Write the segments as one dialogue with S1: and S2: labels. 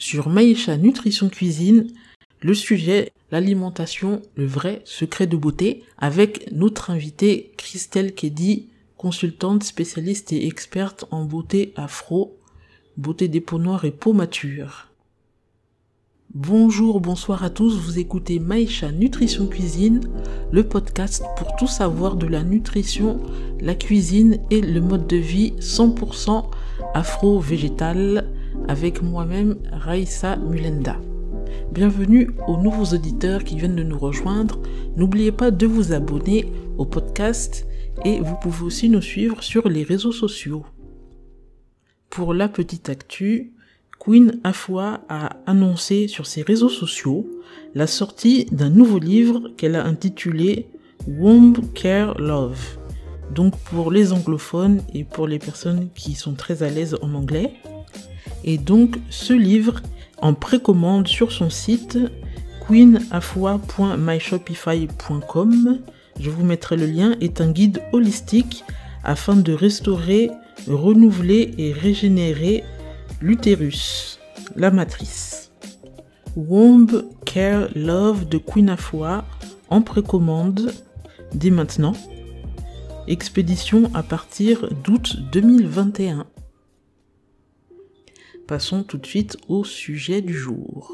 S1: Sur Maïcha Nutrition Cuisine, le sujet, l'alimentation, le vrai secret de beauté, avec notre invitée Christelle Kedi, consultante spécialiste et experte en beauté afro, beauté des peaux noires et peau mature. Bonjour, bonsoir à tous, vous écoutez Maïcha Nutrition Cuisine, le podcast pour tout savoir de la nutrition, la cuisine et le mode de vie 100% afro-végétal avec moi-même Raissa Mulenda. Bienvenue aux nouveaux auditeurs qui viennent de nous rejoindre. N'oubliez pas de vous abonner au podcast et vous pouvez aussi nous suivre sur les réseaux sociaux. Pour la petite actu, Queen Afua a annoncé sur ses réseaux sociaux la sortie d'un nouveau livre qu'elle a intitulé Womb Care Love. Donc pour les anglophones et pour les personnes qui sont très à l'aise en anglais, et donc ce livre en précommande sur son site queenafoi.myshopify.com. Je vous mettrai le lien, est un guide holistique afin de restaurer, renouveler et régénérer l'utérus, la matrice. Womb Care Love de Queen Afua en précommande dès maintenant. Expédition à partir d'août 2021. Passons tout de suite au sujet du jour.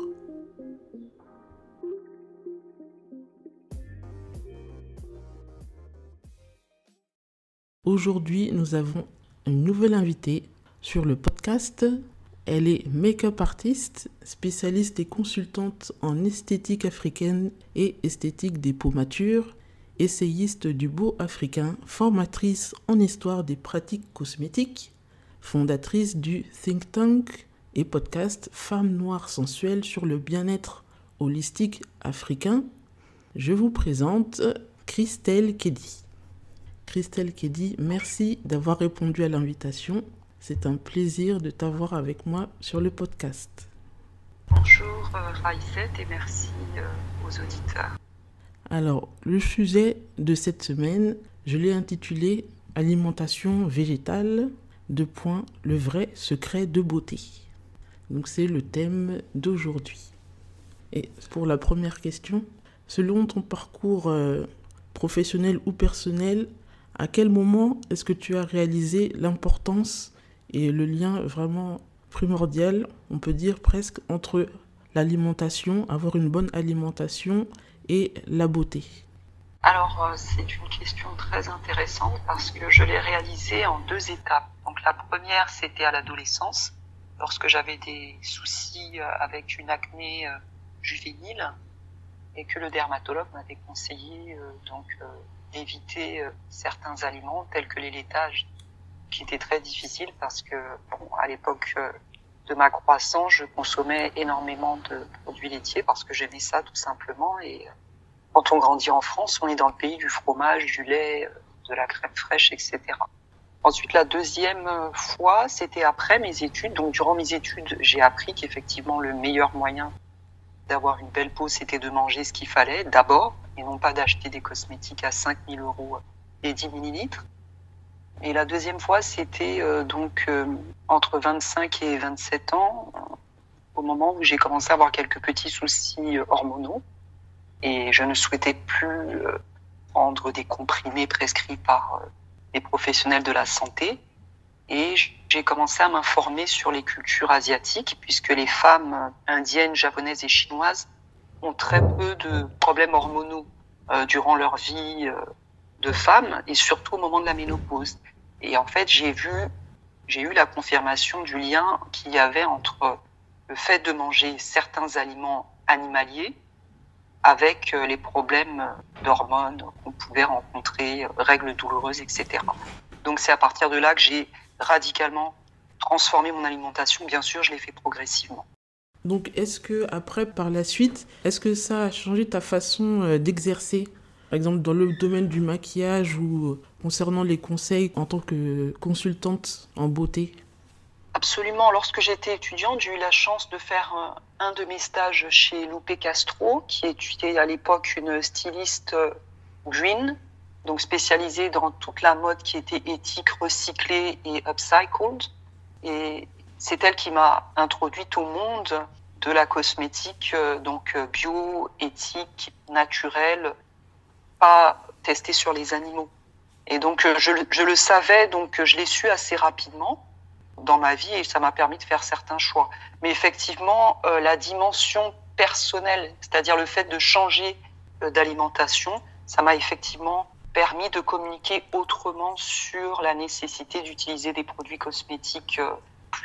S1: Aujourd'hui, nous avons une nouvelle invitée sur le podcast. Elle est make-up artiste, spécialiste et consultante en esthétique africaine et esthétique des peaux matures, essayiste du beau africain, formatrice en histoire des pratiques cosmétiques, fondatrice du think tank et podcast Femmes noires sensuelles sur le bien-être holistique africain, je vous présente Christelle Kedi. Christelle Kedi, merci d'avoir répondu à l'invitation. C'est un plaisir de t'avoir avec moi sur le podcast.
S2: Bonjour euh, et merci euh, aux auditeurs.
S1: Alors, le sujet de cette semaine, je l'ai intitulé Alimentation végétale deux points, le vrai secret de beauté. Donc c'est le thème d'aujourd'hui. Et pour la première question, selon ton parcours euh, professionnel ou personnel, à quel moment est-ce que tu as réalisé l'importance et le lien vraiment primordial, on peut dire presque, entre l'alimentation, avoir une bonne alimentation et la beauté?
S2: Alors, euh, c'est une question très intéressante parce que je l'ai réalisée en deux étapes. Donc, la première, c'était à l'adolescence, lorsque j'avais des soucis euh, avec une acné euh, juvénile et que le dermatologue m'avait conseillé donc d'éviter certains aliments tels que les laitages, qui étaient très difficiles parce que, bon, à l'époque de ma croissance, je consommais énormément de produits laitiers parce que j'aimais ça tout simplement et quand on grandit en France, on est dans le pays du fromage, du lait, de la crème fraîche, etc. Ensuite, la deuxième fois, c'était après mes études. Donc, durant mes études, j'ai appris qu'effectivement, le meilleur moyen d'avoir une belle peau, c'était de manger ce qu'il fallait d'abord, et non pas d'acheter des cosmétiques à 5000 euros et 10 millilitres. Et la deuxième fois, c'était euh, donc euh, entre 25 et 27 ans, au moment où j'ai commencé à avoir quelques petits soucis hormonaux et je ne souhaitais plus euh, prendre des comprimés prescrits par euh, les professionnels de la santé. Et j'ai commencé à m'informer sur les cultures asiatiques, puisque les femmes indiennes, japonaises et chinoises ont très peu de problèmes hormonaux euh, durant leur vie de femme, et surtout au moment de la ménopause. Et en fait, j'ai vu, j'ai eu la confirmation du lien qu'il y avait entre le fait de manger certains aliments animaliers avec euh, les problèmes d'hormones qu'on pouvait rencontrer, euh, règles douloureuses, etc. Donc c'est à partir de là que j'ai radicalement transformé mon alimentation. Bien sûr, je l'ai fait progressivement.
S1: Donc est-ce que après, par la suite, est-ce que ça a changé ta façon euh, d'exercer? Par exemple, dans le domaine du maquillage ou concernant les conseils en tant que consultante en beauté?
S2: Absolument. Lorsque j'étais étudiante, j'ai eu la chance de faire un, de mes stages chez Lupe Castro, qui était à l'époque une styliste euh, green, donc spécialisée dans toute la mode qui était éthique, recyclée et upcycled. Et c'est elle qui m'a introduite au monde de la cosmétique, euh, donc euh, bio, éthique, naturelle, pas testée sur les animaux. Et donc je, je le savais, donc je l'ai su assez rapidement dans ma vie et ça m'a permis de faire certains choix. Mais effectivement, la dimension personnelle, c'est-à-dire le fait de changer d'alimentation, ça m'a effectivement permis de communiquer autrement sur la nécessité d'utiliser des produits cosmétiques euh,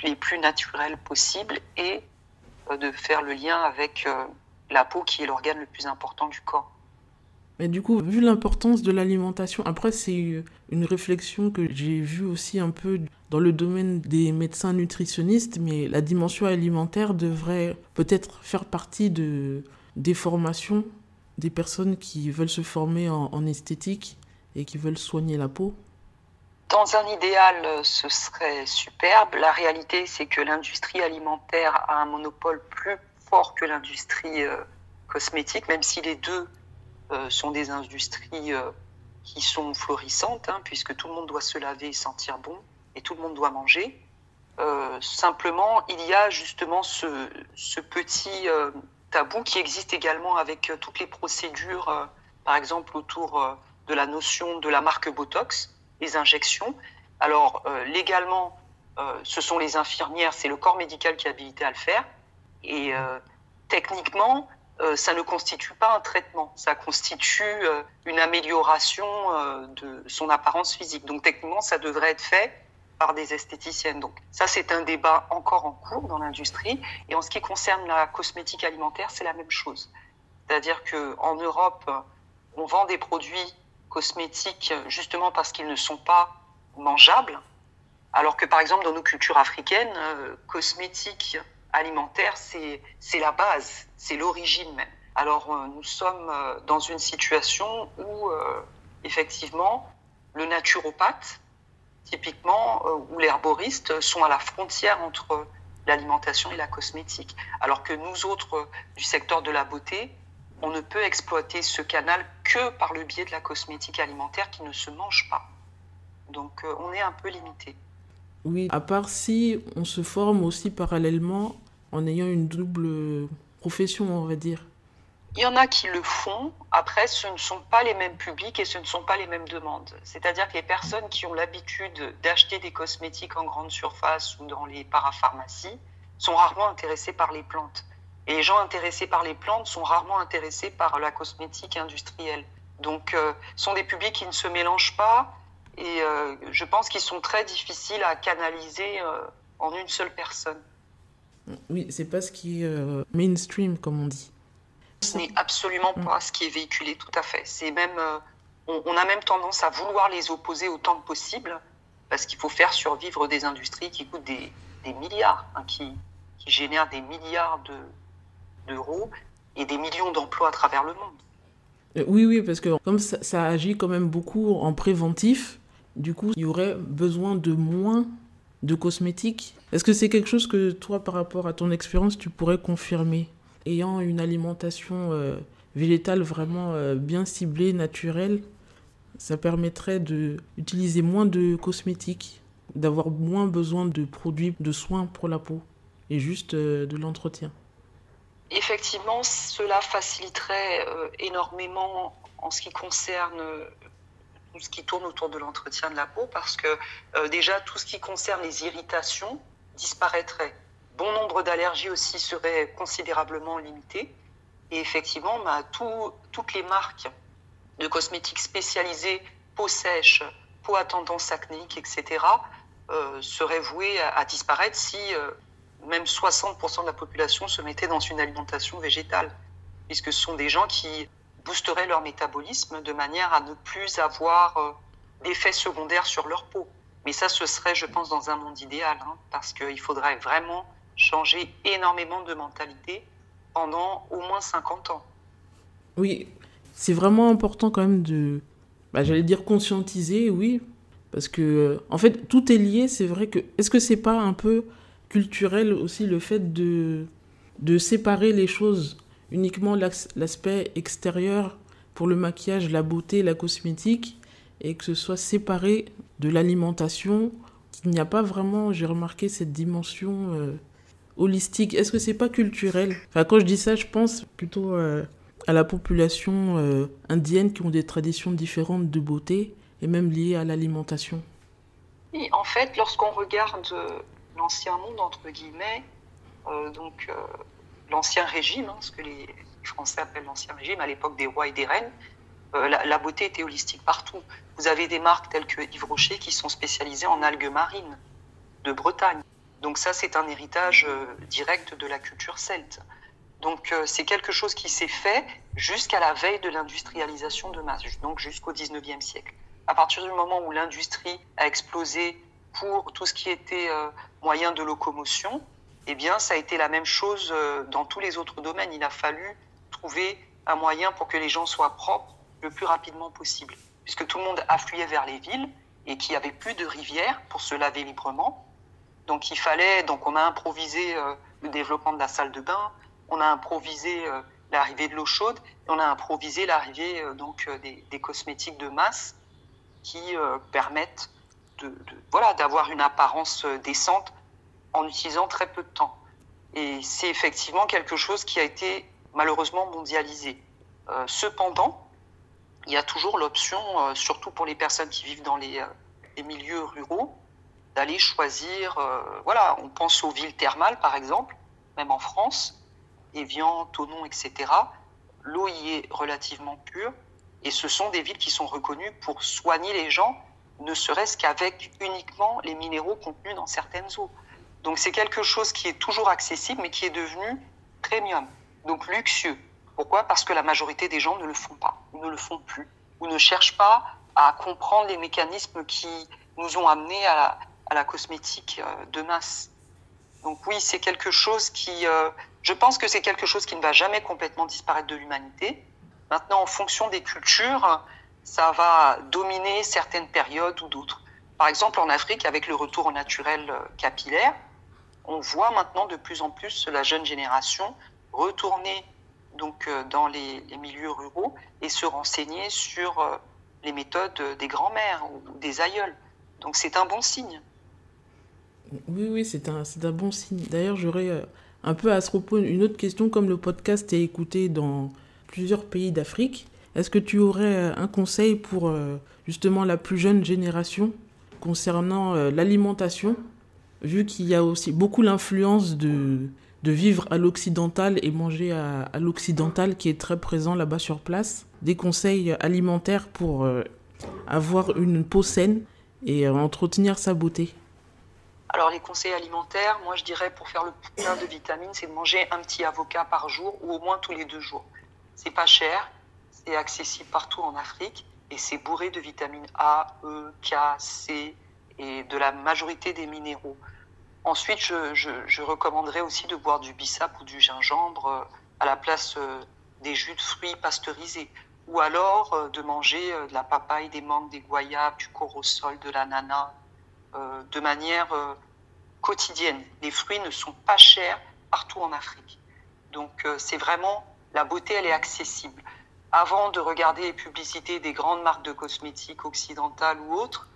S2: les plus naturels possibles et euh, de faire le lien avec euh, la peau qui est l'organe le plus important du corps.
S1: Mais du coup, vu l'importance de l'alimentation, après c'est une réflexion que j'ai vue aussi un peu dans le domaine des médecins nutritionnistes, mais la dimension alimentaire devrait peut-être faire partie de, des formations des personnes qui veulent se former en, esthétique et qui veulent soigner la peau
S2: Dans un idéal, ce serait superbe. La réalité, c'est que l'industrie alimentaire a un monopole plus fort que l'industrie euh, cosmétique, même si les deux sont des industries euh, qui sont florissantes, hein, puisque tout le monde doit se laver et sentir bon, et tout le monde doit manger. simplement, il y a justement ce, petit tabou qui existe également avec euh, toutes les procédures, euh, par exemple autour euh, de la notion de la marque Botox, les injections. Alors légalement, ce sont les infirmières, c'est le corps médical qui est habilité à le faire. Et techniquement, ça ne constitue pas un traitement, ça constitue une amélioration de son apparence physique. Donc techniquement, ça devrait être fait par des esthéticiennes. Donc ça, c'est un débat encore en cours dans l'industrie. Et en ce qui concerne la cosmétique alimentaire, c'est la même chose. C'est-à-dire qu'en Europe, on vend des produits cosmétiques justement parce qu'ils ne sont pas mangeables, alors que par exemple dans nos cultures africaines, euh, cosmétique alimentaire, c'est la base, c'est l'origine même. Alors euh, nous sommes euh, dans une situation où effectivement le naturopathe typiquement, euh, où les herboristes sont à la frontière entre l'alimentation et la cosmétique. Alors que nous autres, euh, du secteur de la beauté, on ne peut exploiter ce canal que par le biais de la cosmétique alimentaire qui ne se mange pas. Donc euh, on est un peu limité.
S1: Oui, à part si on se forme aussi parallèlement en ayant une double profession, on va dire.
S2: Il y en a qui le font. Après, ce ne sont pas les mêmes publics et ce ne sont pas les mêmes demandes. C'est-à-dire que les personnes qui ont l'habitude d'acheter des cosmétiques en grande surface ou dans les parapharmacies sont rarement intéressées par les plantes. Et les gens intéressés par les plantes sont rarement intéressés par la cosmétique industrielle. Donc, euh, ce sont des publics qui ne se mélangent pas et euh, je pense qu'ils sont très difficiles à canaliser euh, en une seule personne.
S1: Oui, c'est pas ce qui est mainstream, comme on dit.
S2: Ce n'est absolument pas ce qui est véhiculé, tout à fait. C'est même, euh, on, a même tendance à vouloir les opposer autant que possible, parce qu'il faut faire survivre des industries qui coûtent des, milliards, hein, qui, qui, génèrent des milliards d'euros et des millions d'emplois à travers le monde.
S1: Euh, oui, oui, parce que comme ça, ça, agit quand même beaucoup en préventif, du coup, il y aurait besoin de moins de cosmétiques. Est-ce que c'est quelque chose que toi, par rapport à ton expérience, tu pourrais confirmer? Ayant une alimentation euh, végétale vraiment euh, bien ciblée, naturelle, ça permettrait d'utiliser moins de cosmétiques, d'avoir moins besoin de produits de soins pour la peau et juste euh, de l'entretien?
S2: Effectivement, cela faciliterait énormément en ce qui concerne ce qui tourne autour de l'entretien de la peau parce que déjà tout ce qui concerne les irritations disparaîtrait bon nombre d'allergies aussi seraient considérablement limitées. Et effectivement, bah, toutes les marques de cosmétiques spécialisées, peau sèche, peau à tendance acnéique, etc., euh, seraient vouées à, disparaître si euh, même 60% de la population se mettait dans une alimentation végétale, puisque ce sont des gens qui boosteraient leur métabolisme de manière à ne plus avoir euh, d'effets secondaires sur leur peau. Mais ça, ce serait, je pense, dans un monde idéal, hein, parce qu'il faudrait vraiment changer énormément de mentalité pendant au moins 50 ans.
S1: Oui, c'est vraiment important quand même de, bah, j'allais dire conscientiser, oui, parce que en fait tout est lié. C'est vrai que est-ce que c'est pas un peu culturel aussi le fait de de séparer les choses uniquement l'aspect extérieur pour le maquillage, la beauté, la cosmétique, et que ce soit séparé de l'alimentation qu'il n'y a pas vraiment, j'ai remarqué cette dimension euh, holistique. Est-ce que c'est pas culturel? Enfin, quand je dis ça, je pense plutôt euh, à la population euh, indienne qui ont des traditions différentes de beauté et même liées à l'alimentation.
S2: Oui, en fait, lorsqu'on regarde l'ancien monde, entre guillemets, donc l'ancien régime, hein, ce que les Français appellent l'ancien régime, à l'époque des rois et des reines, la, la, beauté était holistique partout. Vous avez des marques telles que Yves Rocher qui sont spécialisées en algues marines de Bretagne. Donc ça, c'est un héritage euh, direct de la culture celte. Donc euh, c'est quelque chose qui s'est fait jusqu'à la veille de l'industrialisation de masse, donc jusqu'au 19e siècle. À partir du moment où l'industrie a explosé pour tout ce qui était euh, moyen de locomotion, eh bien ça a été la même chose dans tous les autres domaines. Il a fallu trouver un moyen pour que les gens soient propres le plus rapidement possible, puisque tout le monde affluait vers les villes et qu'il n'y avait plus de rivières pour se laver librement. Donc il fallait, donc on a improvisé euh, le développement de la salle de bain, on a improvisé euh, l'arrivée de l'eau chaude, on a improvisé l'arrivée euh, donc des, cosmétiques de masse qui permettent de, voilà d'avoir une apparence décente en utilisant très peu de temps. Et c'est effectivement quelque chose qui a été malheureusement mondialisé. cependant, il y a toujours l'option, surtout pour les personnes qui vivent dans les milieux ruraux, d'aller choisir, euh, voilà, on pense aux villes thermales par exemple, même en France, Evian, Tonon, etc. L'eau y est relativement pure et ce sont des villes qui sont reconnues pour soigner les gens, ne serait-ce qu'avec uniquement les minéraux contenus dans certaines eaux. Donc c'est quelque chose qui est toujours accessible mais qui est devenu premium, donc luxueux. Pourquoi? Parce que la majorité des gens ne le font pas, ou ne le font plus, ou ne cherchent pas à comprendre les mécanismes qui nous ont amenés à, la cosmétique euh, de masse. Donc oui, c'est quelque chose qui, euh, je pense que c'est quelque chose qui ne va jamais complètement disparaître de l'humanité. Maintenant, en fonction des cultures, ça va dominer certaines périodes ou d'autres. Par exemple, en Afrique, avec le retour au naturel euh, capillaire, on voit maintenant de plus en plus la jeune génération retourner donc dans les, milieux ruraux et se renseigner sur les méthodes des grands-mères ou des aïeuls. Donc c'est un bon signe.
S1: Oui, oui, c'est un, un bon signe. D'ailleurs, j'aurais euh, un peu à ce propos une autre question. Comme le podcast est écouté dans plusieurs pays d'Afrique, est-ce que tu aurais euh, un conseil pour euh, justement la plus jeune génération concernant l'alimentation, vu qu'il y a aussi beaucoup l'influence de, de vivre à l'occidental et manger à, à l'occidental qui est très présent là-bas sur place Des conseils alimentaires pour avoir une peau saine et entretenir sa beauté
S2: alors les conseils alimentaires, moi je dirais pour faire le plein de vitamines, c'est de manger un petit avocat par jour ou au moins tous les deux jours. C'est pas cher, c'est accessible partout en Afrique et c'est bourré de vitamines A, E, K, C et de la majorité des minéraux. Ensuite, je, recommanderais aussi de boire du bissap ou du gingembre euh, à la place euh, des jus de fruits pasteurisés. Ou alors euh, de manger de la papaye, des mangues, des goyabes, du corosol, de l'ananas, de manière quotidienne. Les fruits ne sont pas chers partout en Afrique. Donc c'est vraiment, la beauté, elle est accessible. Avant de regarder les publicités des grandes marques de cosmétiques occidentales ou autres,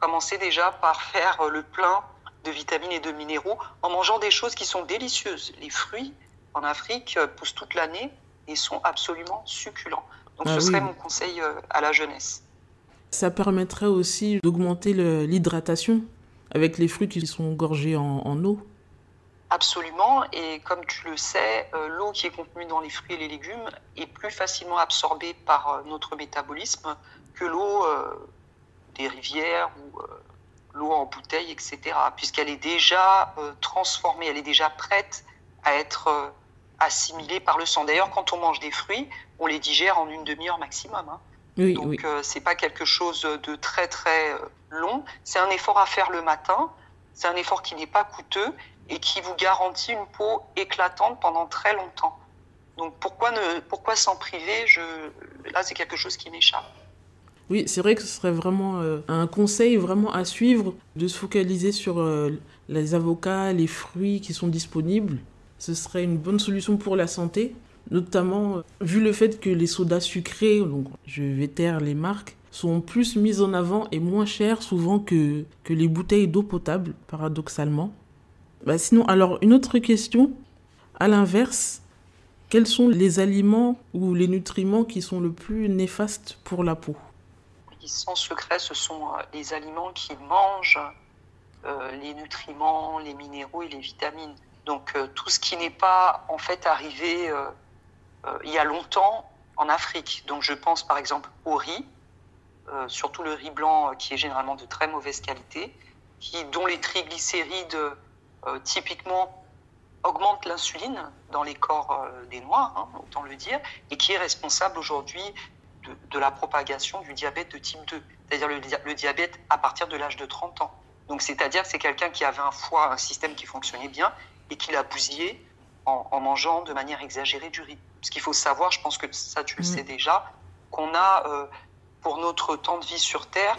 S2: commencez déjà par faire le plein de vitamines et de minéraux en mangeant des choses qui sont délicieuses. Les fruits en Afrique poussent toute l'année et sont absolument succulents. Donc ah ce serait mon conseil à la jeunesse.
S1: Ça permettrait aussi d'augmenter l'hydratation avec les fruits qui sont gorgés en, eau.
S2: Absolument, et comme tu le sais, euh, l'eau qui est contenue dans les fruits et les légumes est plus facilement absorbée par euh, notre métabolisme que l'eau euh, des rivières ou l'eau en bouteille, etc., puisqu'elle est déjà transformée, elle est déjà prête à être assimilée par le sang. D'ailleurs, quand on mange des fruits, on les digère en une demi-heure maximum. Hein. Donc euh, c'est pas quelque chose de très très euh, long. C'est un effort à faire le matin. C'est un effort qui n'est pas coûteux et qui vous garantit une peau éclatante pendant très longtemps. Donc pourquoi ne pourquoi s'en priver? Je là c'est quelque chose qui m'échappe.
S1: Oui, c'est vrai que ce serait vraiment euh, un conseil vraiment à suivre de se focaliser sur les avocats, les fruits qui sont disponibles. Ce serait une bonne solution pour la santé notamment vu le fait que les sodas sucrés, donc je vais taire les marques, sont plus mises en avant et moins chères souvent que, que les bouteilles d'eau potable, paradoxalement. Bah sinon, alors une autre question, à l'inverse, quels sont les aliments ou les nutriments qui sont le plus néfastes pour la peau?
S2: Sans secret, ce sont euh, les aliments qui mangent euh, les nutriments, les minéraux et les vitamines. Donc euh, tout ce qui n'est pas en fait arrivé il y a longtemps en Afrique. Donc je pense par exemple au riz, surtout le riz blanc qui est généralement de très mauvaise qualité, qui, dont les triglycérides typiquement augmente l'insuline dans les corps des Noirs, hein, autant le dire, et qui est responsable aujourd'hui de, la propagation du diabète de type 2, c'est-à-dire le, diabète à partir de l'âge de 30 ans. Donc c'est-à-dire que c'est quelqu'un qui avait un foie, un système qui fonctionnait bien, et qui l'a bousillé en, mangeant de manière exagérée du riz. Ce qu'il faut savoir, je pense que ça tu le mmh. sais déjà, qu'on a euh, pour notre temps de vie sur Terre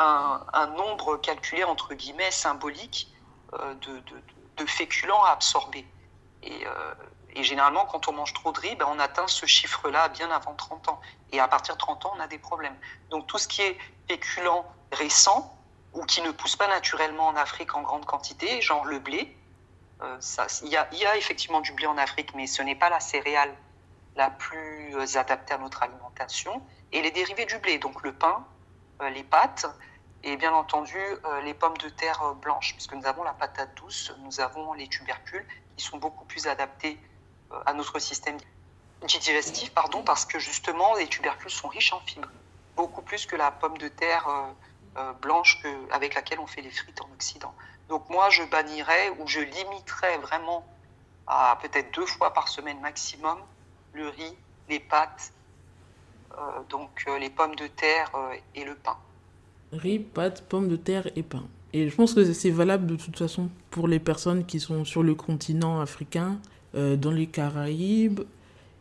S2: un, nombre calculé entre guillemets symbolique euh, de de féculents à absorber. Euh, et, généralement, quand on mange trop de riz, ben, on atteint ce chiffre-là bien avant 30 ans. Et à partir de 30 ans, on a des problèmes. Donc tout ce qui est féculent récent ou qui ne pousse pas naturellement en Afrique en grande quantité, genre le blé, euh, il y, a, effectivement du blé en Afrique, mais ce n'est pas la céréale la plus euh, adaptée à notre alimentation. Et les dérivés du blé, donc le pain, les pâtes, et bien entendu euh, les pommes de terre euh, blanches, puisque nous avons la patate douce, nous avons les tubercules qui sont beaucoup plus adaptés euh, à notre système digestif, pardon, parce que justement les tubercules sont riches en fibres, beaucoup plus que la pomme de terre blanche que, avec laquelle on fait les frites en Occident. Donc moi je bannirais ou je limiterais vraiment à peut-être deux fois par semaine maximum le riz, les pâtes, donc les pommes de terre et le pain
S1: riz, pâtes, pommes de terre et pain. Et je pense que c'est valable de toute façon pour les personnes qui sont sur le continent africain, euh, dans les Caraïbes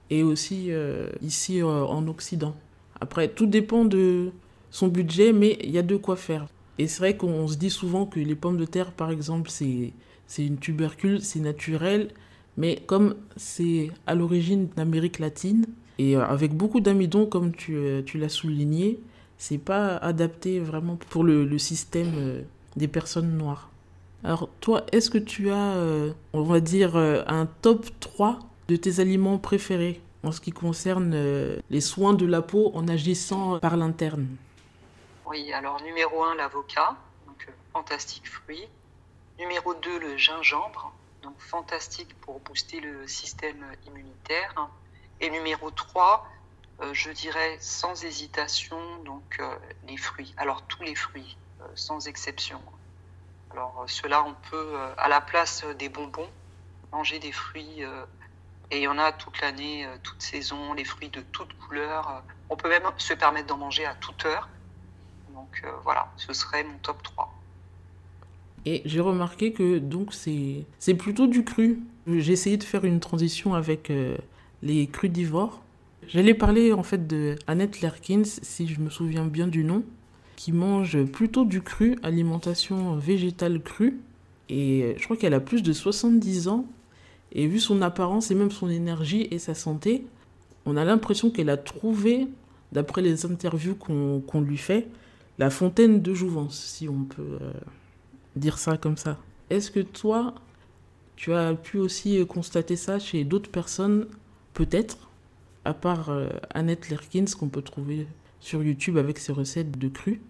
S1: et aussi euh, ici euh, en Occident. Après, tout dépend de son budget, mais il y a de quoi faire. Et c'est vrai qu'on se dit souvent que les pommes de terre, par exemple, c'est une tubercule, c'est naturel, mais comme c'est à l'origine d'Amérique latine, et avec beaucoup d'amidon, comme tu, tu l'as souligné, c'est pas adapté vraiment pour le, système euh, des personnes noires. Alors toi, est-ce que tu as, euh, on va dire, euh, un top 3 de tes aliments préférés en ce qui concerne les soins de la peau en agissant par l'interne?
S2: Oui, alors numéro 1, l'avocat, donc fantastique fruit. Numéro 2, le gingembre, donc fantastique pour booster le système immunitaire. Et numéro 3, euh, je dirais sans hésitation, donc euh, les fruits. Alors tous les fruits, euh, sans exception. Alors cela, on peut, à la place des bonbons, manger des fruits. et il y en a toute l'année, toute saison, les fruits de toutes couleurs. On peut même se permettre d'en manger à toute heure. Donc voilà, ce serait mon top 3.
S1: Et j'ai remarqué que donc c'est plutôt du cru. J'ai essayé de faire une transition avec les crudivores J'allais parler en fait de Annette Lerkins, si je me souviens bien du nom, qui mange plutôt du cru, alimentation végétale crue. Et je crois qu'elle a plus de 70 ans. Et vu son apparence et même son énergie et sa santé, on a l'impression qu'elle a trouvé, d'après les interviews qu'on lui fait, la fontaine de jouvence, si on peut euh, dire ça comme ça. Est-ce que toi, tu as pu aussi constater ça chez d'autres personnes, peut-être à part euh, Annette Lerkins qu'on peut trouver sur YouTube avec ses recettes de cru,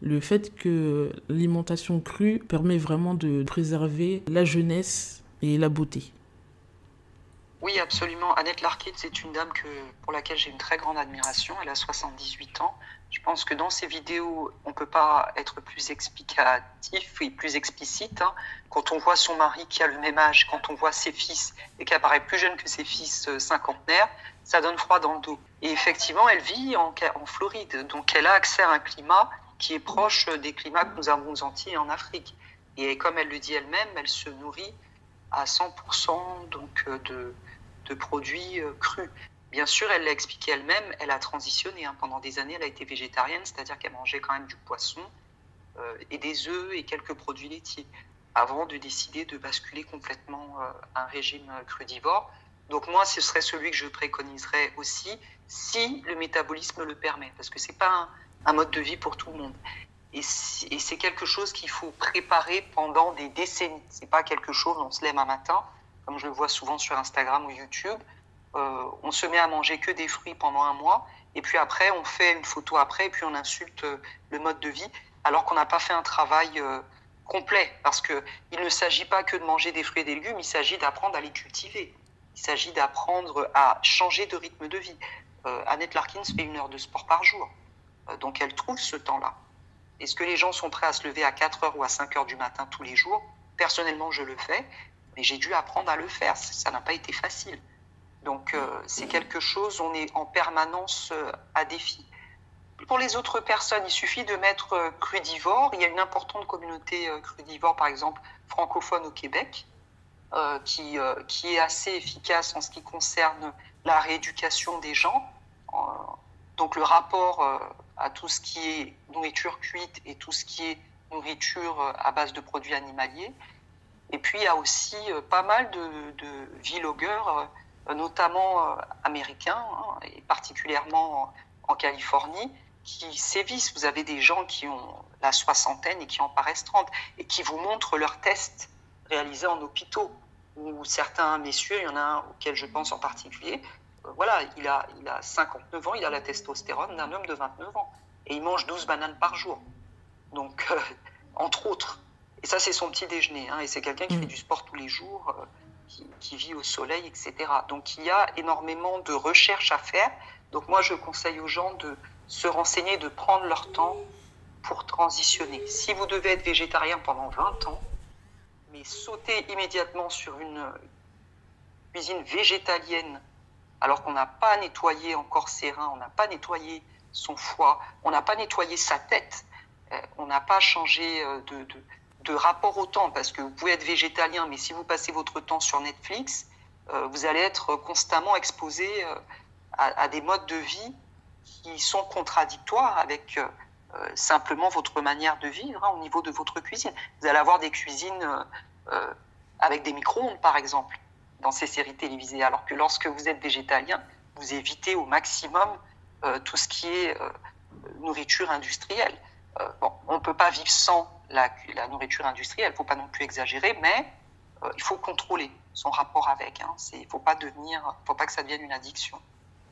S1: le fait que l'alimentation crue permet vraiment de préserver la jeunesse et la beauté.
S2: Oui, absolument. Annette Larkin, c'est une dame que, pour laquelle j'ai une très grande admiration. Elle a 78 ans. Je pense que dans ses vidéos, on ne peut pas être plus explicatif et plus explicite. Hein. Quand on voit son mari qui a le même âge, quand on voit ses fils et qui apparaît plus jeune que ses fils euh, cinquantenaires, ça donne froid dans le dos. Et effectivement, elle vit en, Floride, donc elle a accès à un climat qui est proche des climats que nous avons entiers en Afrique. Et comme elle le dit elle-même, elle se nourrit à 100% donc euh, de, de produits euh, crus. Bien sûr, elle l'a expliqué elle-même, elle a transitionné. Hein. Pendant des années, elle a été végétarienne, c'est-à-dire qu'elle mangeait quand même du poisson euh, et des œufs et quelques produits laitiers, avant de décider de basculer complètement euh, un régime crudivore. Donc moi, ce serait celui que je préconiserais aussi, si le métabolisme le permet, parce que c'est pas un mode de vie pour tout le monde. Et c'est quelque chose qu'il faut préparer pendant des décennies. C'est pas quelque chose, on se lève un matin, comme je le vois souvent sur Instagram ou YouTube, euh, on se met à manger que des fruits pendant un mois, et puis après on fait une photo après, et puis on insulte euh, le mode de vie, alors qu'on n'a pas fait un travail euh, complet, parce que il ne s'agit pas que de manger des fruits et des légumes, il s'agit d'apprendre à les cultiver. Il s'agit d'apprendre à changer de rythme de vie. Annette Larkins fait une heure de sport par jour, donc elle trouve ce temps-là. Est-ce que les gens sont prêts à se lever à 4 heures ou à 5 heures du matin tous les jours? Personnellement, je le fais, mais j'ai dû apprendre à le faire. Ça n'a pas été facile. Donc, euh, c'est quelque chose, on est en permanence euh, à défi. Pour les autres personnes, il suffit de mettre euh, crudivore. Il y a une importante communauté crudivore, par exemple, francophone au Québec, qui, qui est assez efficace en ce qui concerne la rééducation des gens. donc, le rapport à tout ce qui est nourriture cuite et tout ce qui est nourriture euh, à base de produits animaliers. Et puis il y a aussi euh, pas mal de, de euh, notamment américains, hein, et particulièrement en Californie, qui sévissent. Vous avez des gens qui ont la soixantaine et qui en paraissent 30 et qui vous montrent leurs tests réalisés en hôpitaux. Ou certains messieurs, il y en a un auquel je pense en particulier, voilà, il a, il a 59 ans, il a la testostérone d'un homme de 29 ans. Et il mange 12 bananes par jour. Donc, euh, entre autres. Et ça, c'est son petit déjeuner. Hein, et c'est quelqu'un qui mm. fait du sport tous les jours, euh, qui, vit au soleil, etc. Donc, il y a énormément de recherches à faire. Donc, moi, je conseille aux gens de se renseigner, de prendre leur temps pour transitionner. Si vous devez être végétarien pendant 20 ans, mais sauter immédiatement sur une cuisine végétalienne alors qu'on n'a pas nettoyé encore ses reins, on n'a pas nettoyé son foie, on n'a pas nettoyé sa tête, euh, on n'a pas changé euh, de, rapport au temps, parce que vous pouvez être végétalien, mais si vous passez votre temps sur Netflix, euh, vous allez être constamment exposé à, des modes de vie qui sont contradictoires avec simplement votre manière de vivre hein, au niveau de votre cuisine. Vous allez avoir des cuisines avec des micro-ondes, par exemple dans ces séries télévisées. Alors que lorsque vous êtes végétalien, vous évitez au maximum euh, tout ce qui est euh, nourriture industrielle. Euh, on ne peut pas vivre sans la, nourriture industrielle, il ne faut pas non plus exagérer, mais il faut contrôler son rapport avec. Hein. Il ne faut pas faut pas que ça devienne une addiction.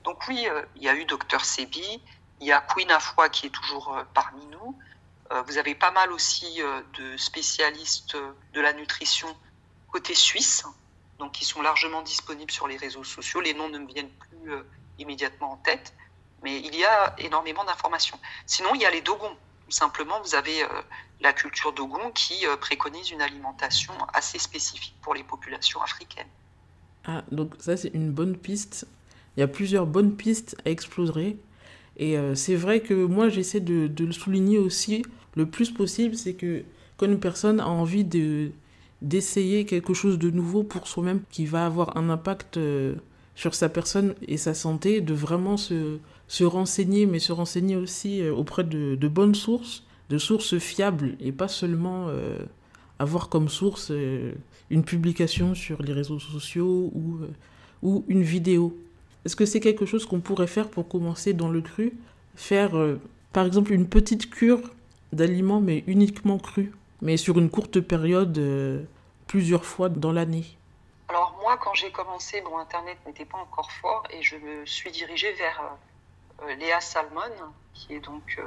S2: Donc oui, il y a eu Docteur Sebi, il y a Queen Afua qui est toujours parmi nous. vous avez pas mal aussi de spécialistes de la nutrition côté suisse, donc qui sont largement disponibles sur les réseaux sociaux. Les noms ne me viennent plus euh, immédiatement en tête, mais il y a énormément d'informations. Sinon, il y a les Dogons. Tout simplement, vous avez euh, la culture Dogon qui euh, préconise une alimentation assez spécifique pour les populations africaines.
S1: Ah, donc ça, c'est une bonne piste. Il y a plusieurs bonnes pistes à explorer. Et c'est vrai que moi, j'essaie de, le souligner aussi le plus possible, c'est que quand une personne a envie de, d'essayer quelque chose de nouveau pour soi-même qui va avoir un impact euh, sur sa personne et sa santé, de vraiment se, se renseigner, mais se renseigner aussi euh, auprès de, de, bonnes sources, de sources fiables, et pas seulement euh, avoir comme source une publication sur les réseaux sociaux ou, ou une vidéo. Est-ce que c'est quelque chose qu'on pourrait faire pour commencer dans le cru Faire par exemple une petite cure d'aliments mais uniquement crus mais sur une courte période, euh, plusieurs fois dans l'année?
S2: Alors moi, quand j'ai commencé, bon, Internet n'était pas encore fort et je me suis dirigée vers euh, euh, Léa Salmon, qui est donc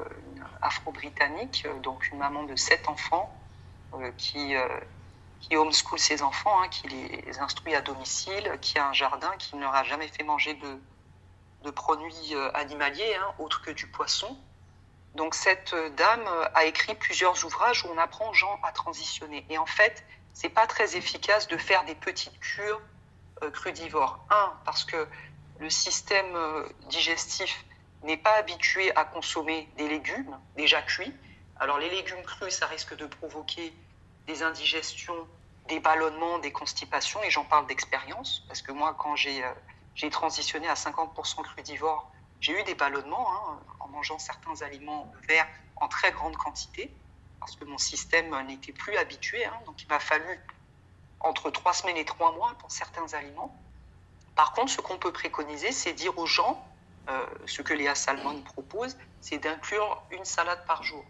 S2: afro-britannique, donc une maman de sept enfants, qui, qui homeschool ses enfants, hein, qui les instruit à domicile, qui a un jardin, qui n'aura jamais fait manger de, produits animaliers, hein, autres que du poisson. Donc cette euh, dame euh, a écrit plusieurs ouvrages où on apprend aux gens à transitionner. Et en fait, c'est pas très efficace de faire des petites cures euh, crudivores. Un, parce que le système digestif n'est pas habitué à consommer des légumes déjà cuits. Alors les légumes crus, ça risque de provoquer des indigestions, des ballonnements, des constipations, et j'en parle d'expérience, parce que moi, quand j'ai transitionné à 50% crudivore, j'ai eu des ballonnements hein, en mangeant certains aliments verts en très grande quantité, parce que mon système n'était plus habitué. Hein, donc il m'a fallu entre trois semaines et trois mois pour certains aliments. Par contre, ce qu'on peut préconiser, c'est dire aux gens ce que Léa Salmon propose, c'est d'inclure une salade par jour.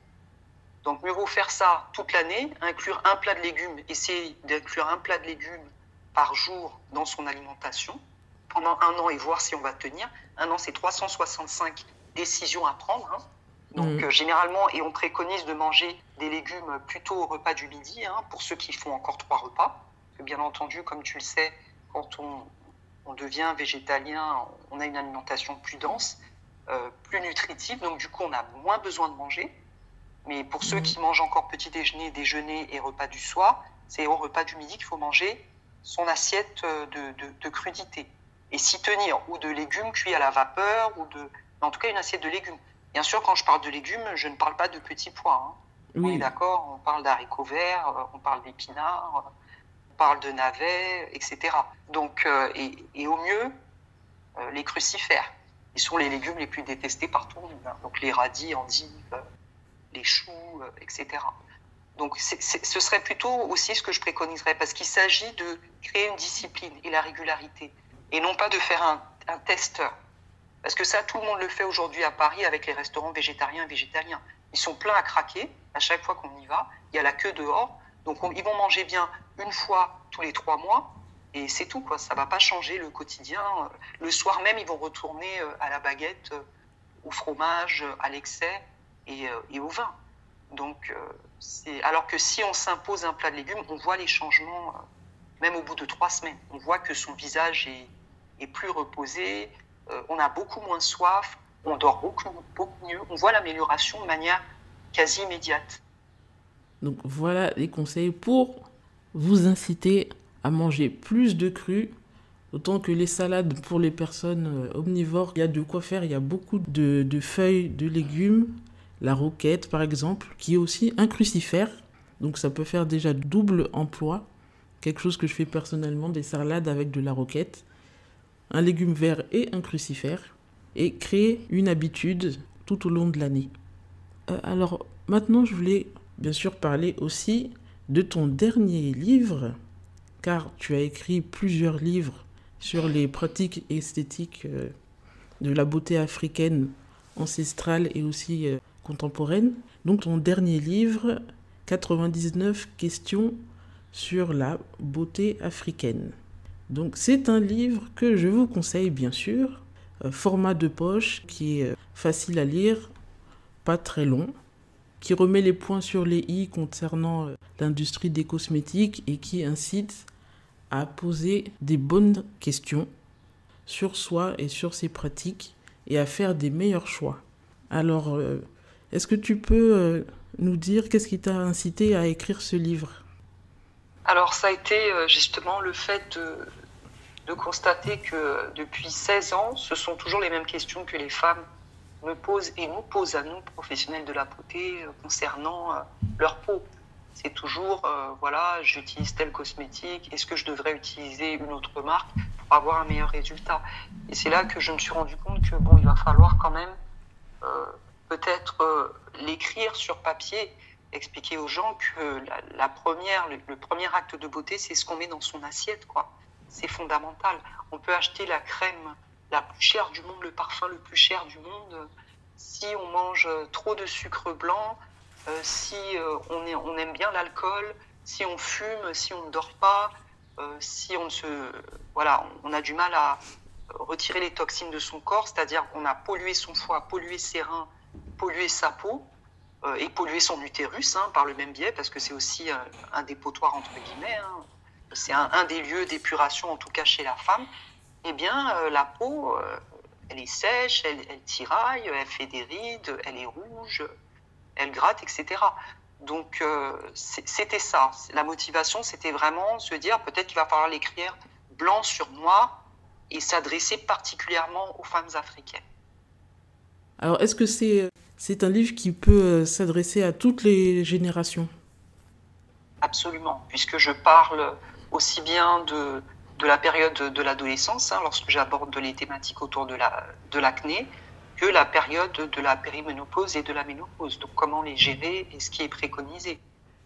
S2: Donc mieux vaut faire ça toute l'année, inclure un plat de légumes, essayer d'inclure un plat de légumes par jour dans son alimentation pendant un an et voir si on va tenir. Un an, c'est 365 décisions à prendre. Hein. Donc mmh. euh, généralement, et on préconise de manger des légumes plutôt au repas du midi, hein, pour ceux qui font encore trois repas. bien entendu, comme tu le sais, quand on, devient végétalien, on a une alimentation plus dense, euh, plus nutritive, donc du coup on a moins besoin de manger. Mais pour ceux mmh. qui mangent encore petit déjeuner, déjeuner et repas du soir, c'est au repas du midi qu'il faut manger son assiette euh, de, de, crudité. Et s'y tenir, ou de légumes cuits à la vapeur, ou de, en tout cas une assiette de légumes. Bien sûr, quand je parle de légumes, je ne parle pas de petits pois. Hein. Oui. On est d'accord, on parle d'haricots verts, euh, on parle d'épinards, on parle de navets, etc. Donc, euh, et, au mieux, les crucifères. Ils sont les légumes les plus détestés par tout le monde. Hein. Donc les radis, endives, les choux, etc. Donc ce serait plutôt aussi ce que je préconiserais, parce qu'il s'agit de créer une discipline et la régularité, et non pas de faire un, un testeur. Parce que ça, tout le monde le fait aujourd'hui à Paris avec les restaurants végétariens et végétaliens. Ils sont pleins à craquer à chaque fois qu'on y va. Il y a la queue dehors. Donc ils vont manger bien une fois tous les trois mois. Et c'est tout, quoi. Ça va pas changer le quotidien. Le soir même, ils vont retourner euh, à la baguette, euh, au fromage, à l'excès et, euh, et au vin. Donc, alors que si on s'impose un plat de légumes, on voit les changements, euh, même au bout de trois semaines. On voit que son visage est, plus reposé, euh, on a beaucoup moins soif, on dort beaucoup, mieux, on voit l'amélioration de manière quasi immédiate.
S1: Donc voilà les conseils pour vous inciter à manger plus de cru, autant que les salades pour les personnes euh, omnivores, il y a de quoi faire, il y a beaucoup de feuilles de légumes, la roquette par exemple, qui est aussi un crucifère. Donc ça peut faire déjà double emploi. Quelque chose que je fais personnellement, des salades avec de la roquette, un légume vert et un crucifère. Et créer une habitude tout au long de l'année. Euh, alors maintenant, je voulais bien sûr parler aussi de ton dernier livre, car tu as écrit plusieurs livres sur les pratiques esthétiques euh, de la beauté africaine ancestrale et aussi euh, contemporaine. Donc ton dernier livre, 99 questions sur la beauté africaine. Donc c'est un livre que je vous conseille bien sûr, euh, format de poche qui est euh, facile à lire, pas très long, qui remet les points sur les i concernant euh, l'industrie des cosmétiques et qui incite à poser des bonnes questions sur soi et sur ses pratiques et à faire des meilleurs choix. Alors, est-ce que tu peux euh, nous dire qu'est-ce qui t'a incité à écrire ce livre?
S2: Alors ça a été euh, justement le fait de, constater que depuis 16 ans, ce sont toujours les mêmes questions que les femmes me posent et nous posent à nous, professionnels de la beauté, euh, concernant leur peau. C'est toujours, voilà, j'utilise tel cosmétique, est-ce que je devrais utiliser une autre marque pour avoir un meilleur résultat? Et c'est là que je me suis rendu compte que, bon, il va falloir quand même peut-être euh, l'écrire sur papier, expliquer aux gens que la, première, le, premier acte de beauté, c'est ce qu'on met dans son assiette, quoi. C'est fondamental. On peut acheter la crème la plus chère du monde, le parfum le plus cher du monde. Si on mange trop de sucre blanc, euh, si euh, on, aime bien l'alcool, si on fume, si on ne dort pas, si on se, voilà, on a du mal à retirer les toxines de son corps, c'est-à-dire qu'on a pollué son foie, pollué ses reins, polluer sa peau euh, et polluer son utérus hein, par le même biais, parce que c'est aussi un, dépotoir entre guillemets. Hein. C'est un, des lieux d'épuration, en tout cas chez la femme. Eh bien, euh, la peau, euh, elle est sèche, elle, elle, tiraille, elle fait des rides, elle est rouge, elle gratte, etc. Donc, c'était ça. La motivation, c'était vraiment se dire peut-être qu'il va falloir l'écrire blanc sur noir et s'adresser particulièrement aux femmes africaines.
S1: Alors, est-ce que c'est c'est un livre qui peut euh, s'adresser à toutes les générations
S2: Absolument, puisque je parle aussi bien de, de la période de l'adolescence, hein, lorsque j'aborde les thématiques autour de l'acné, la, que la période de la périménopause et de la ménopause. Donc, comment les gérer et ce qui est préconisé.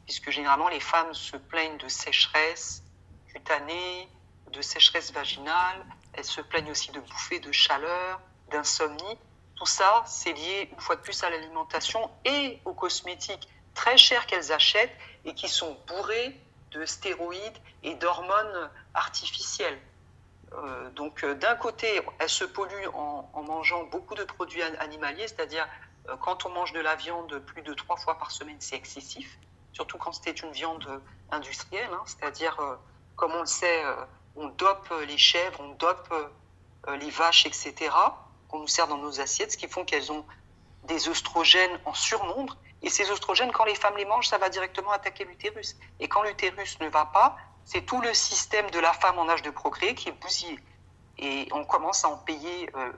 S2: Puisque généralement, les femmes se plaignent de sécheresse cutanée, de sécheresse vaginale, elles se plaignent aussi de bouffées de chaleur, d'insomnie. Ça, c'est lié une fois de plus à l'alimentation et aux cosmétiques très chers qu'elles achètent et qui sont bourrés de stéroïdes et d'hormones artificielles. Euh, donc euh, d'un côté, elles se polluent en, mangeant beaucoup de produits animaliers, c'est-à-dire euh, quand on mange de la viande plus de trois fois par semaine, c'est excessif, surtout quand c'est une viande industrielle, hein, c'est-à-dire, comme on le sait, on dope les chèvres, on dope les vaches, etc., qu'on nous sert dans nos assiettes, ce qui font qu'elles ont des œstrogènes en surnombre. Et ces œstrogènes, quand les femmes les mangent, ça va directement attaquer l'utérus. Et quand l'utérus ne va pas, c'est tout le système de la femme en âge de procréer qui est bousillé. Et on commence à en payer euh,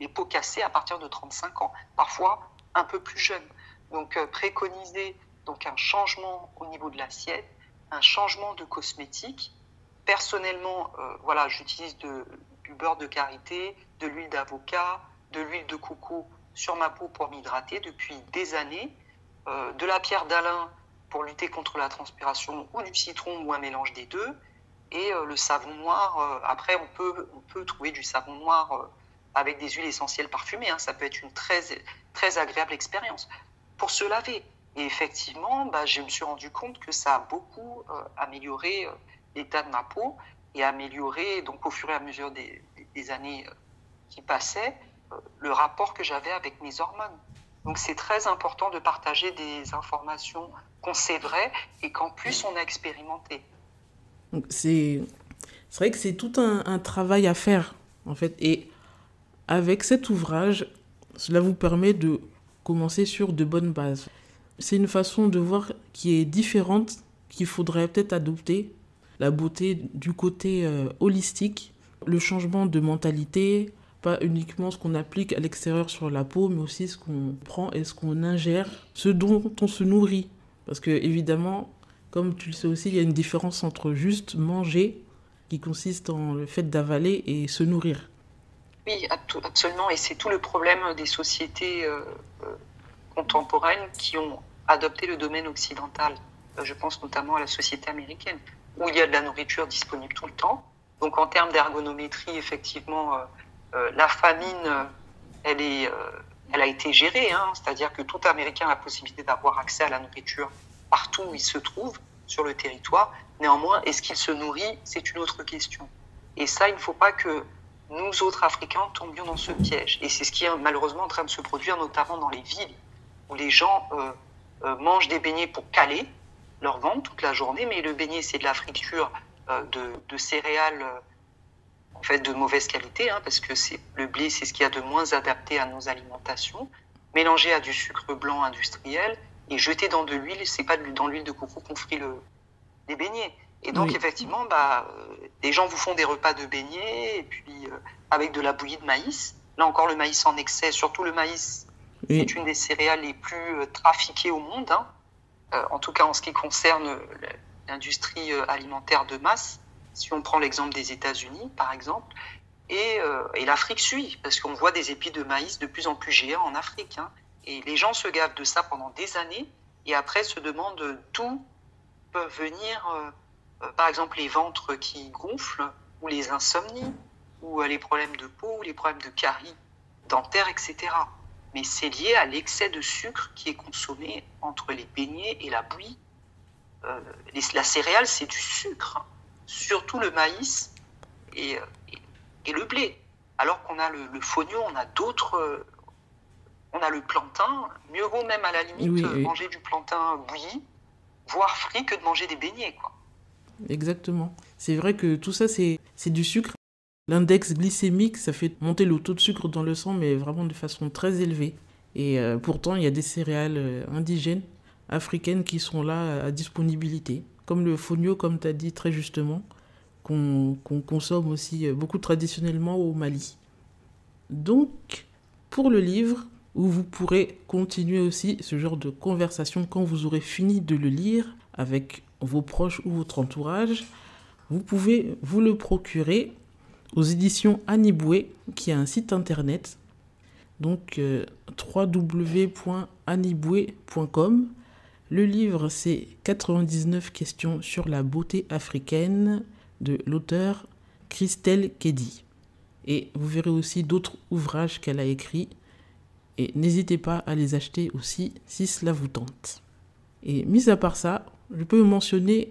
S2: les pots cassés à partir de 35 ans, parfois un peu plus jeune. Donc euh, préconiser donc un changement au niveau de l'assiette, un changement de cosmétique. Personnellement, euh, voilà, j'utilise du beurre de karité, de l'huile d'avocat, de l'huile de coco sur ma peau pour m'hydrater depuis des années, de la pierre d'Alain pour lutter contre la transpiration ou du citron ou un mélange des deux. Et euh, le savon noir, euh, après, on peut, on peut trouver du savon noir euh, avec des huiles essentielles parfumées. Hein. Ça peut être une très, très agréable expérience pour se laver. Et effectivement, bah, je me suis rendu compte que ça a beaucoup amélioré l'état de ma peau et amélioré, donc au fur et à mesure des, années qui passaient, le rapport que j'avais avec mes hormones. Donc c'est très important de partager des informations qu'on sait vraies et qu'en plus on a expérimenté.
S1: C'est vrai que c'est tout un, travail à faire en fait. Et avec cet ouvrage, cela vous permet de commencer sur de bonnes bases. C'est une façon de voir qui est différente, qu'il faudrait peut-être adopter. La beauté du côté euh, holistique, le changement de mentalité, pas uniquement ce qu'on applique à l'extérieur sur la peau, mais aussi ce qu'on prend et ce qu'on ingère, ce dont on se nourrit. Parce que évidemment, comme tu le sais aussi, il y a une différence entre juste manger, qui consiste en le fait d'avaler, et se nourrir.
S2: Oui, absolument. Et c'est tout le problème des sociétés euh, euh, contemporaines qui ont adopté le domaine occidental. Je pense notamment à la société américaine, où il y a de la nourriture disponible tout le temps. Donc en termes d'ergonométrie, effectivement, euh, la famine, euh, elle, est, euh, elle a été gérée, hein. c'est-à-dire que tout Américain a la possibilité d'avoir accès à la nourriture partout où il se trouve sur le territoire. Néanmoins, est-ce qu'il se nourrit? C'est une autre question. Et ça, il ne faut pas que nous autres Africains tombions dans ce piège. Et c'est ce qui est malheureusement en train de se produire, notamment dans les villes, où les gens mangent des beignets pour caler leur ventre toute la journée, mais le beignet, c'est de la friture de, de, céréales en fait de mauvaise qualité, hein, parce que c'est le blé, c'est ce qui a de moins adapté à nos alimentations, mélangé à du sucre blanc industriel et jeté dans de l'huile. C'est pas dans l'huile de coco qu'on frit le, les beignets. Et donc effectivement, bah, des gens vous font des repas de beignets et puis euh, avec de la bouillie de maïs. Là encore, le maïs en excès, surtout le maïs, est une des céréales les plus euh, trafiquées au monde. Hein. Euh, en tout cas en ce qui concerne l'industrie alimentaire de masse si on prend l'exemple des États-Unis, par exemple, euh, et, l'Afrique suit, parce qu'on voit des épis de maïs de plus en plus géants en Afrique. Hein. et les gens se gavent de ça pendant des années, et après se demandent d'où peuvent venir, euh, euh, par exemple, les ventres qui gonflent, ou les insomnies, ou les problèmes de peau, ou les problèmes de caries dentaires, etc. Mais c'est lié à l'excès de sucre qui est consommé entre les beignets et la bouillie. la céréale, c'est du sucre surtout le maïs et, et, le blé. Alors qu'on a le, le fonio, on a d'autres. On a le plantain. Mieux vaut même à la limite manger du plantain bouilli, voire frit, que de manger des beignets. Quoi.
S1: Exactement. C'est vrai que tout ça, c'est du sucre. L'index glycémique, ça fait monter le taux de sucre dans le sang, mais vraiment de façon très élevée. Et euh, pourtant, il y a des céréales euh, indigènes, africaines, qui sont là à disponibilité comme le fonio, comme tu as dit très justement, qu'on consomme aussi euh, beaucoup traditionnellement au Mali. Donc, pour le livre, où vous pourrez continuer aussi ce genre de conversation quand vous aurez fini de le lire avec vos proches ou votre entourage, vous pouvez vous le procurer aux éditions Aniboué, qui a un site internet, donc euh, www.aniboué.com. Le livre, c'est 99 questions sur la beauté africaine de l'auteur Christelle Keddy. Et vous verrez aussi d'autres ouvrages qu'elle a écrits. Et n'hésitez pas à les acheter aussi si cela vous tente. Et mis à part ça, je peux mentionner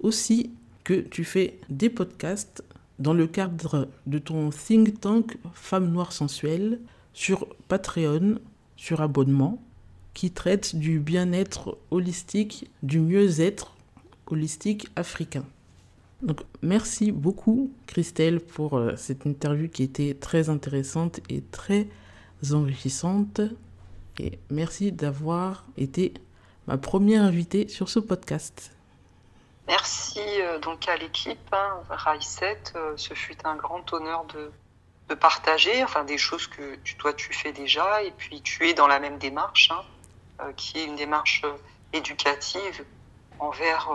S1: aussi que tu fais des podcasts dans le cadre de ton think tank Femmes Noires Sensuelles sur Patreon, sur abonnement, qui traite du bien-être holistique, du mieux-être holistique africain. Donc merci beaucoup Christelle pour euh, cette interview qui était très intéressante et très enrichissante. Et merci d'avoir été ma première invitée sur ce podcast.
S2: Merci euh, donc à l'équipe hein, euh, ce fut un grand honneur de, partager enfin, des choses que tu, toi tu fais déjà et puis tu es dans la même démarche hein, euh, qui est une démarche éducative envers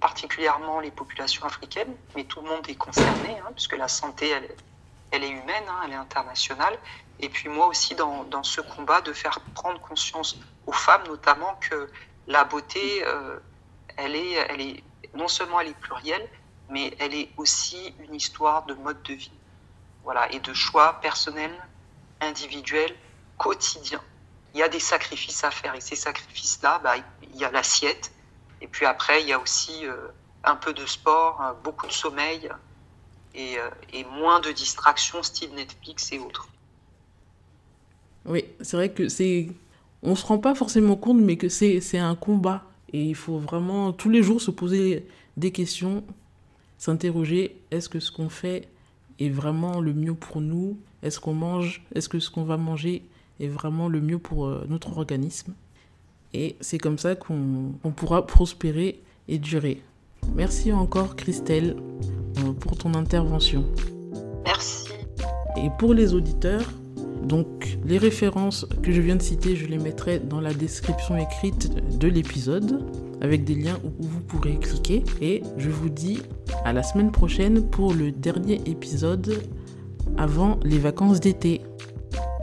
S2: particulièrement les populations africaines, mais tout le monde est concerné hein, puisque la santé elle, est humaine, hein, elle est internationale. Et puis moi aussi dans, ce combat de faire prendre conscience aux femmes notamment que la beauté, elle est non seulement elle est plurielle, mais elle est aussi une histoire de mode de vie. Voilà, et de choix personnels, individuels, quotidiens. Il y a des sacrifices à faire et ces sacrifices-là, bah, il y a l'assiette et puis après il y a aussi euh, un peu de sport, hein, beaucoup de sommeil et, euh, et moins de distractions style Netflix et autres.
S1: Oui, c'est vrai que c'est on se rend pas forcément compte mais que c'est un combat et il faut vraiment tous les jours se poser des questions, s'interroger, est-ce que ce qu'on fait est vraiment le mieux pour nous? Est-ce qu'on mange Est-ce que ce qu'on va manger est vraiment le mieux pour euh, notre organisme? Et c'est comme ça qu'on pourra prospérer et durer. Merci encore Christelle euh, pour ton intervention.
S2: Merci.
S1: Et pour les auditeurs, donc les références que je viens de citer, je les mettrai dans la description écrite de l'épisode avec des liens où vous pourrez cliquer. Et je vous dis à la semaine prochaine pour le dernier épisode avant les vacances d'été.